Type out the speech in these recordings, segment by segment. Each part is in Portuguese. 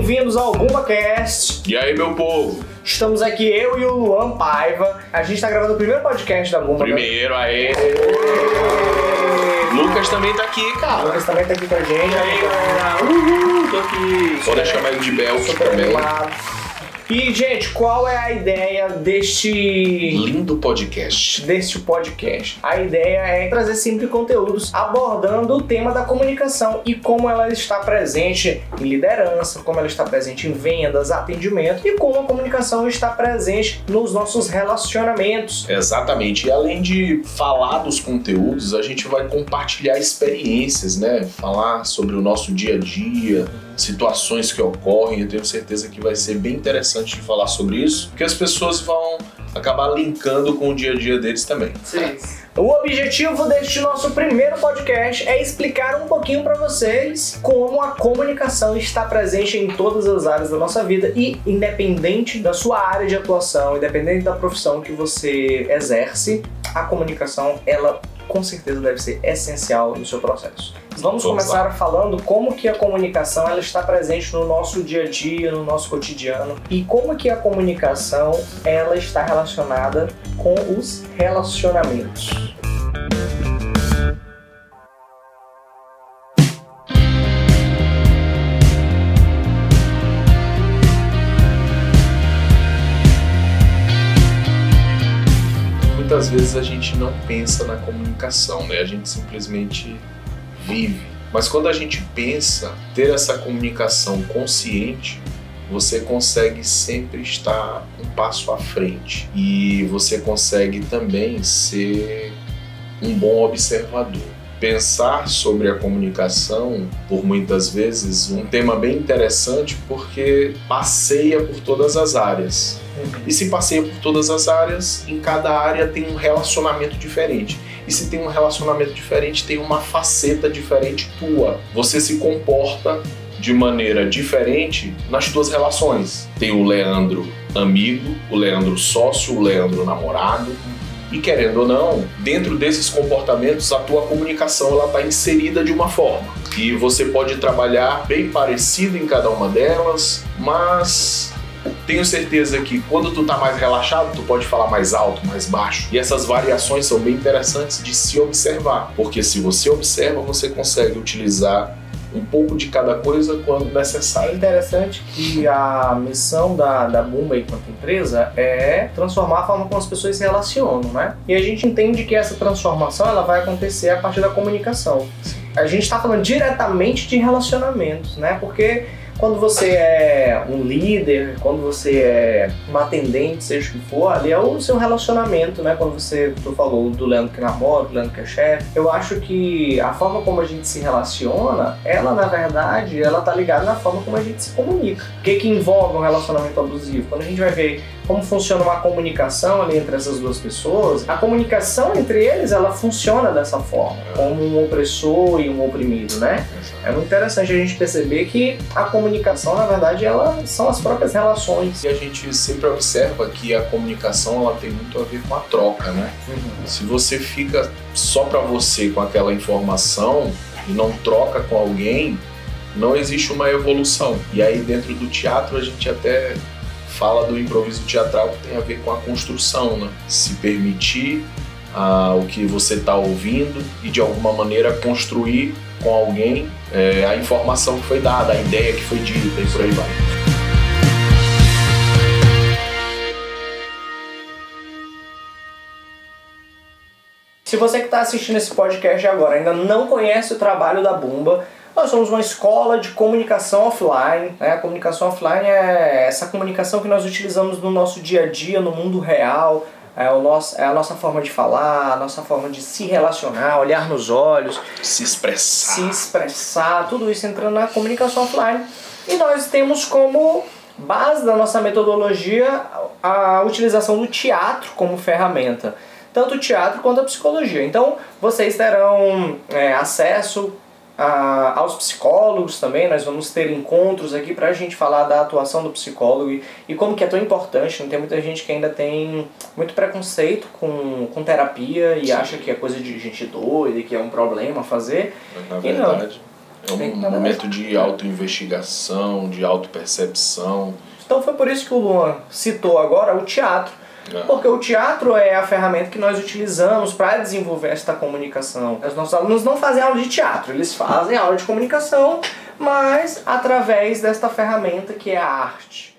bem-vindos ao BumbaCast. E aí, meu povo? Estamos aqui, eu e o Luan Paiva. A gente tá gravando o primeiro podcast da Bumba. Primeiro, aê! Lucas também tá aqui, cara. Lucas também tá aqui com a gente. E aí, galera? Uhul, tô aqui. Pode chamar ele de Belk também. animado. E, gente, qual é a ideia deste Lindo podcast. deste podcast. A ideia é trazer sempre conteúdos abordando o tema da comunicação e como ela está presente em liderança, como ela está presente em vendas, atendimento e como a comunicação está presente nos nossos relacionamentos. Exatamente. E além de falar dos conteúdos, a gente vai compartilhar experiências, né? Falar sobre o nosso dia a dia, situações que ocorrem. Eu tenho certeza que vai ser bem interessante de falar sobre isso, porque as pessoas vão acabar linkando com o dia a dia deles também. O objetivo deste nosso primeiro podcast é explicar um pouquinho para vocês como a comunicação está presente em todas as áreas da nossa vida e independente da sua área de atuação, independente da profissão que você exerce, a comunicação ela com certeza deve ser essencial no seu processo. Vamos, Vamos começar falando como que a comunicação ela está presente no nosso dia a dia, no nosso cotidiano e como que a comunicação ela está relacionada com os relacionamentos. Muitas vezes a gente não pensa na comunicação, né? A gente simplesmente vive. Mas quando a gente pensa ter essa comunicação consciente, você consegue sempre estar um passo à frente e você consegue também ser um bom observador. Pensar sobre a comunicação, por muitas vezes, um tema bem interessante porque passeia por todas as áreas. E se passeia por todas as áreas, em cada área tem um relacionamento diferente. E se tem um relacionamento diferente, tem uma faceta diferente tua. Você se comporta de maneira diferente nas tuas relações. Tem o Leandro amigo, o Leandro sócio, o Leandro namorado. E querendo ou não, dentro desses comportamentos, a tua comunicação ela está inserida de uma forma. E você pode trabalhar bem parecido em cada uma delas, mas tenho certeza que quando tu tá mais relaxado, tu pode falar mais alto, mais baixo. E essas variações são bem interessantes de se observar, porque se você observa, você consegue utilizar um pouco de cada coisa quando É necessário. interessante que a missão da, da Bumba enquanto empresa é transformar a forma como as pessoas se relacionam, né? E a gente entende que essa transformação ela vai acontecer a partir da comunicação. A gente está falando diretamente de relacionamentos, né? Porque quando você é um líder, quando você é um atendente, seja o que for, ali é o seu relacionamento, né? Quando você, tu falou do Leandro que namora, do Leandro que é chefe, eu acho que a forma como a gente se relaciona, ela na verdade, ela tá ligada na forma como a gente se comunica. O que que envolve um relacionamento abusivo? Quando a gente vai ver como funciona uma comunicação ali entre essas duas pessoas, a comunicação entre eles, ela funciona dessa forma, como um opressor e um oprimido, né? É muito interessante a gente perceber que a comunicação, na verdade, ela são as próprias relações. E a gente sempre observa que a comunicação ela tem muito a ver com a troca, né? Se você fica só para você com aquela informação e não troca com alguém, não existe uma evolução. E aí dentro do teatro a gente até fala do improviso teatral que tem a ver com a construção, né? Se permitir ah, o que você está ouvindo e de alguma maneira construir com alguém eh, a informação que foi dada, a ideia que foi dita e por aí vai. Se você que está assistindo esse podcast agora ainda não conhece o trabalho da Bumba, nós somos uma escola de comunicação offline. Né? A comunicação offline é essa comunicação que nós utilizamos no nosso dia a dia, no mundo real. É, o nosso, é a nossa forma de falar, a nossa forma de se relacionar, olhar nos olhos, Se expressar. se expressar, tudo isso entrando na comunicação offline. E nós temos como base da nossa metodologia a utilização do teatro como ferramenta. Tanto o teatro quanto a psicologia. Então, vocês terão é, acesso a- aos psicólogos também. Nós vamos ter encontros aqui para a gente falar da atuação do psicólogo e, e como que é tão importante. Não tem muita gente que ainda tem muito preconceito com, com terapia e acha que é coisa de gente doida e que é um problema fazer. Na E não. verdade, É um momento de autoinvestigação, de autopercepção. Então foi por isso que o Luan citou agora o teatro. É. Porque o teatro é a ferramenta que nós utilizamos para desenvolver esta comunicação. Os nossos alunos não fazem aula de teatro, eles fazem aula de comunicação, mas através desta ferramenta que é a arte.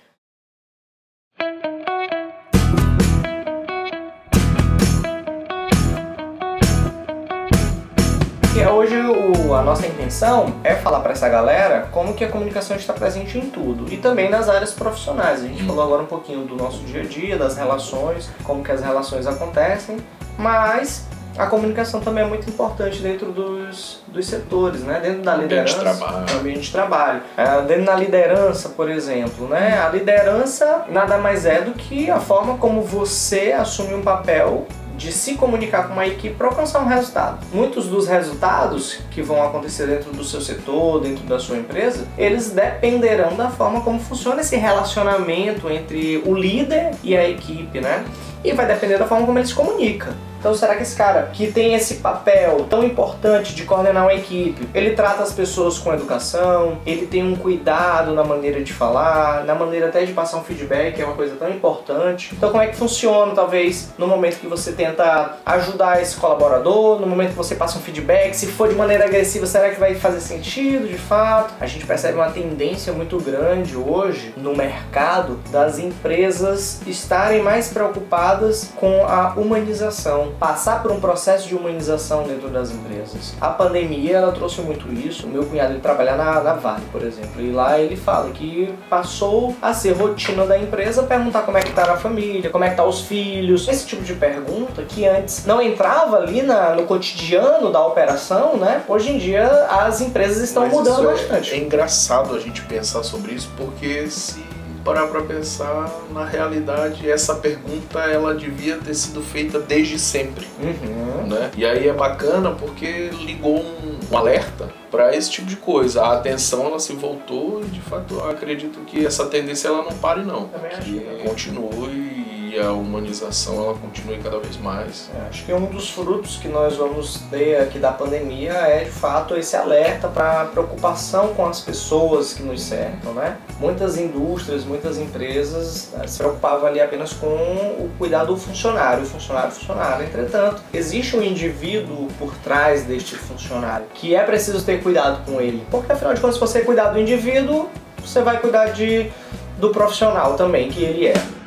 A nossa intenção é falar para essa galera como que a comunicação está presente em tudo e também nas áreas profissionais. A gente falou agora um pouquinho do nosso dia a dia, das relações, como que as relações acontecem, mas a comunicação também é muito importante dentro dos, dos setores, né? Dentro da liderança, ambiente de trabalho. ambiente de trabalho. É, dentro da liderança, por exemplo, né? A liderança nada mais é do que a forma como você assume um papel de se comunicar com uma equipe para alcançar um resultado. Muitos dos resultados que vão acontecer dentro do seu setor, dentro da sua empresa, eles dependerão da forma como funciona esse relacionamento entre o líder e a equipe, né? E vai depender da forma como ele se comunica. Então será que esse cara que tem esse papel tão importante de coordenar uma equipe, ele trata as pessoas com educação, ele tem um cuidado na maneira de falar, na maneira até de passar um feedback, que é uma coisa tão importante. Então como é que funciona, talvez, no momento que você tenta ajudar esse colaborador, no momento que você passa um feedback, se for de maneira agressiva, será que vai fazer sentido de fato? A gente percebe uma tendência muito grande hoje no mercado das empresas estarem mais preocupadas com a humanização passar por um processo de humanização dentro das empresas. A pandemia ela trouxe muito isso. O meu cunhado ele trabalha na, na Vale, por exemplo, e lá ele fala que passou a ser rotina da empresa perguntar como é que tá a família, como é que tá os filhos, esse tipo de pergunta que antes não entrava ali na, no cotidiano da operação, né? Hoje em dia as empresas estão Mas mudando é, bastante. É engraçado a gente pensar sobre isso porque se parar para pensar, na realidade, essa pergunta ela devia ter sido feita desde sempre. Uhum. Né? E aí é bacana porque ligou um, um alerta para esse tipo de coisa. A atenção ela se voltou e de fato eu acredito que essa tendência ela não pare não. Também que acho. continue e a humanização ela continue cada vez mais. É, acho que um dos frutos que nós vamos ter aqui da pandemia é de fato esse alerta para preocupação com as pessoas que nos cercam, né? Muitas indústrias, muitas empresas né, se preocupavam ali apenas com o cuidado do funcionário, funcionário, funcionário. Entretanto, existe um indivíduo por trás deste funcionário que é preciso ter cuidado com ele, porque afinal de contas, se você cuidar do indivíduo, você vai cuidar de do profissional também que ele é.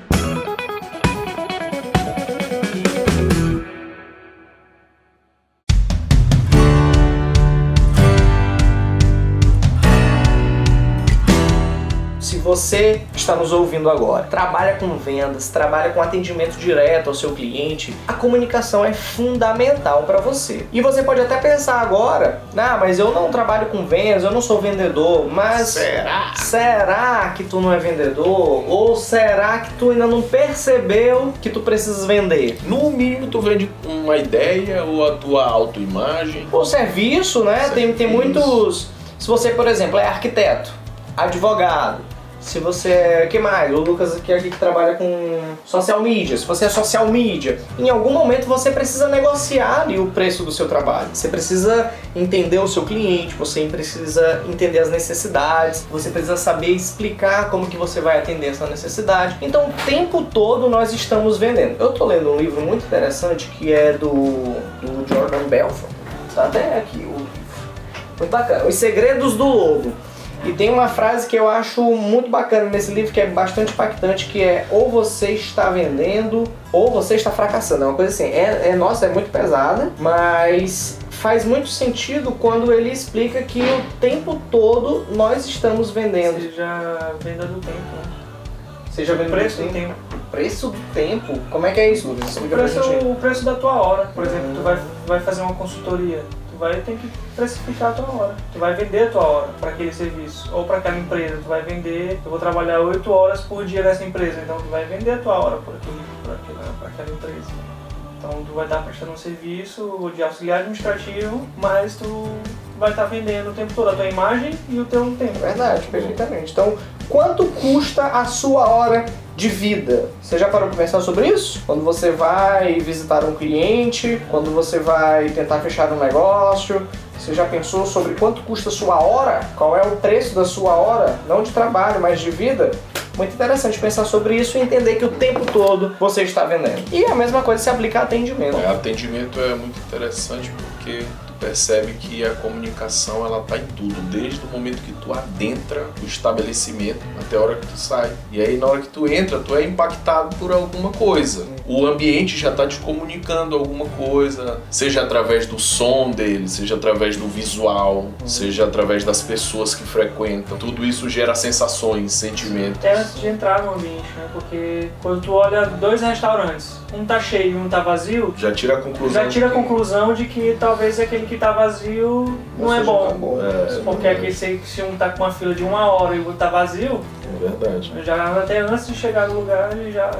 Você está nos ouvindo agora, trabalha com vendas, trabalha com atendimento direto ao seu cliente, a comunicação é fundamental para você. E você pode até pensar agora, ah, mas eu não trabalho com vendas, eu não sou vendedor, mas será? Será que tu não é vendedor? Ou será que tu ainda não percebeu que tu precisas vender? No mínimo tu vende uma ideia ou a tua autoimagem. O serviço, né? Serviço. Tem, tem muitos. Se você, por exemplo, é arquiteto, advogado, se você é. que mais? O Lucas aqui, aqui que trabalha com social media. Se você é social media, em algum momento você precisa negociar ali o preço do seu trabalho. Você precisa entender o seu cliente, você precisa entender as necessidades, você precisa saber explicar como que você vai atender essa necessidade. Então, o tempo todo nós estamos vendendo. Eu tô lendo um livro muito interessante que é do, do Jordan Belfort. Tá até aqui o. Muito bacana. Os Segredos do Lobo. E tem uma frase que eu acho muito bacana nesse livro, que é bastante impactante, que é ou você está vendendo ou você está fracassando. É uma coisa assim, é, é nossa, é muito pesada, mas faz muito sentido quando ele explica que o tempo todo nós estamos vendendo. Seja venda do tempo, né? Seja venda preço do tempo. tempo. Preço do tempo? Como é que é isso, Lucas? O preço, o preço da tua hora. Por exemplo, Hum. tu vai, vai fazer uma consultoria. Tu vai ter que precificar a tua hora. Tu vai vender a tua hora para aquele serviço. Ou para aquela empresa. Tu vai vender. Eu vou trabalhar 8 horas por dia nessa empresa. Então tu vai vender a tua hora para aquela, aquela empresa. Então tu vai estar prestando um serviço de auxiliar administrativo, mas tu vai estar vendendo o tempo todo a tua imagem e o teu tempo. Verdade, perfeitamente. Então, quanto custa a sua hora de vida? Você já parou para pensar sobre isso? Quando você vai visitar um cliente, quando você vai tentar fechar um negócio, Você já pensou sobre quanto custa a sua hora? Qual é o preço da sua hora? Não de trabalho, mas de vida? Muito interessante pensar sobre isso e entender que o tempo todo você está vendendo. E a mesma coisa se aplica a atendimento. É, atendimento é muito interessante porque percebe que a comunicação ela tá em tudo, desde o momento que tu adentra o estabelecimento até a hora que tu sai. E aí na hora que tu entra, tu é impactado por alguma coisa. O ambiente já tá te comunicando alguma coisa, seja através do som dele, seja através do visual, seja através das pessoas que frequentam. Tudo isso gera sensações, sentimentos. Até antes de entrar no ambiente, né? Porque quando tu olha dois restaurantes, um tá cheio e um tá vazio, Já tira a conclusão. já tira a de que- conclusão de que talvez aquele que tá vazio não é seja bom. tão bom. É, Porque se, se um tá com uma fila de uma hora e o outro tá vazio, É verdade. já até antes de chegar no lugar ele já,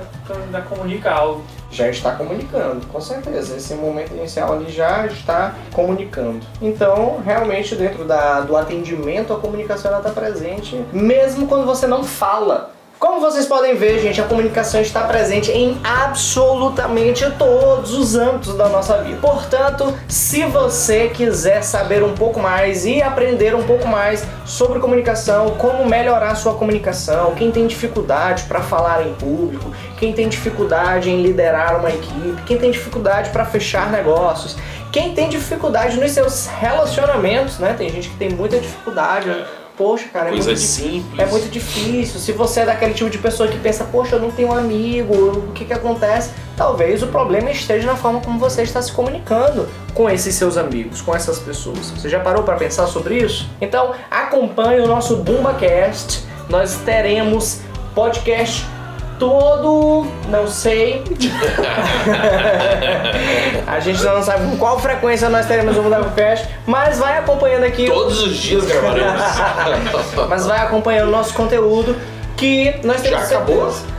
já comunica algo. já está comunicando, com certeza. Esse momento inicial ali já está comunicando. Então, realmente, dentro da, do atendimento, a comunicação ela está presente, mesmo quando você não fala. Como vocês podem ver, gente, a comunicação está presente em absolutamente todos os âmbitos da nossa vida. Portanto, se você quiser saber um pouco mais e aprender um pouco mais sobre comunicação, como melhorar sua comunicação, quem tem dificuldade para falar em público, quem tem dificuldade em liderar uma equipe, quem tem dificuldade para fechar negócios, quem tem dificuldade nos seus relacionamentos, né? Tem gente que tem muita dificuldade. Poxa, cara, é muito Coisas difícil. simples. É muito difícil. Se você é daquele tipo de pessoa que pensa, poxa, eu não tenho um amigo, o que que acontece? Talvez o problema esteja na forma como você está se comunicando com esses seus amigos, com essas pessoas. Você já parou para pensar sobre isso? Então, acompanhe o nosso BumbaCast. Nós teremos podcast todo, não sei. A gente não sabe com qual frequência nós teremos o BumbaCast, mas vai acompanhando aqui Todos os dias gravaremos. mas vai acompanhando o nosso conteúdo que nós temos Já acabou? certeza-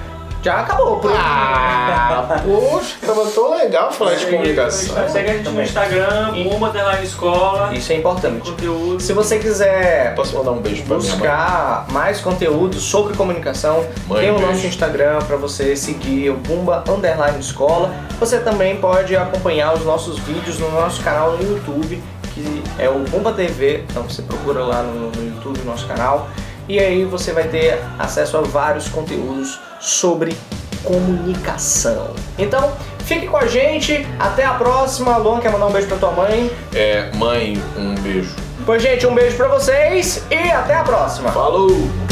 Já acabou, por Ah, poxa, tava tão legal falar de comunicação. Segue a gente no Também. Instagram, Bumba Underline Escola, Isso é importante. conteúdo. Se você quiser Posso mandar um beijo pra minha mãe? buscar mais conteúdo sobre comunicação, Mãe, tem o beijo. nosso Instagram para você seguir, o Bumba Underline Escola. Você também pode acompanhar os nossos vídeos no nosso canal no YouTube, que é o Bumba TV. Então você procura lá no, no YouTube, no nosso canal. E aí você vai ter acesso a vários conteúdos sobre comunicação. Então, fique com a gente. Até a próxima. Luan, quer mandar um beijo pra tua mãe? É, mãe, um beijo. Pois, gente, um beijo pra vocês e até a próxima. Falou!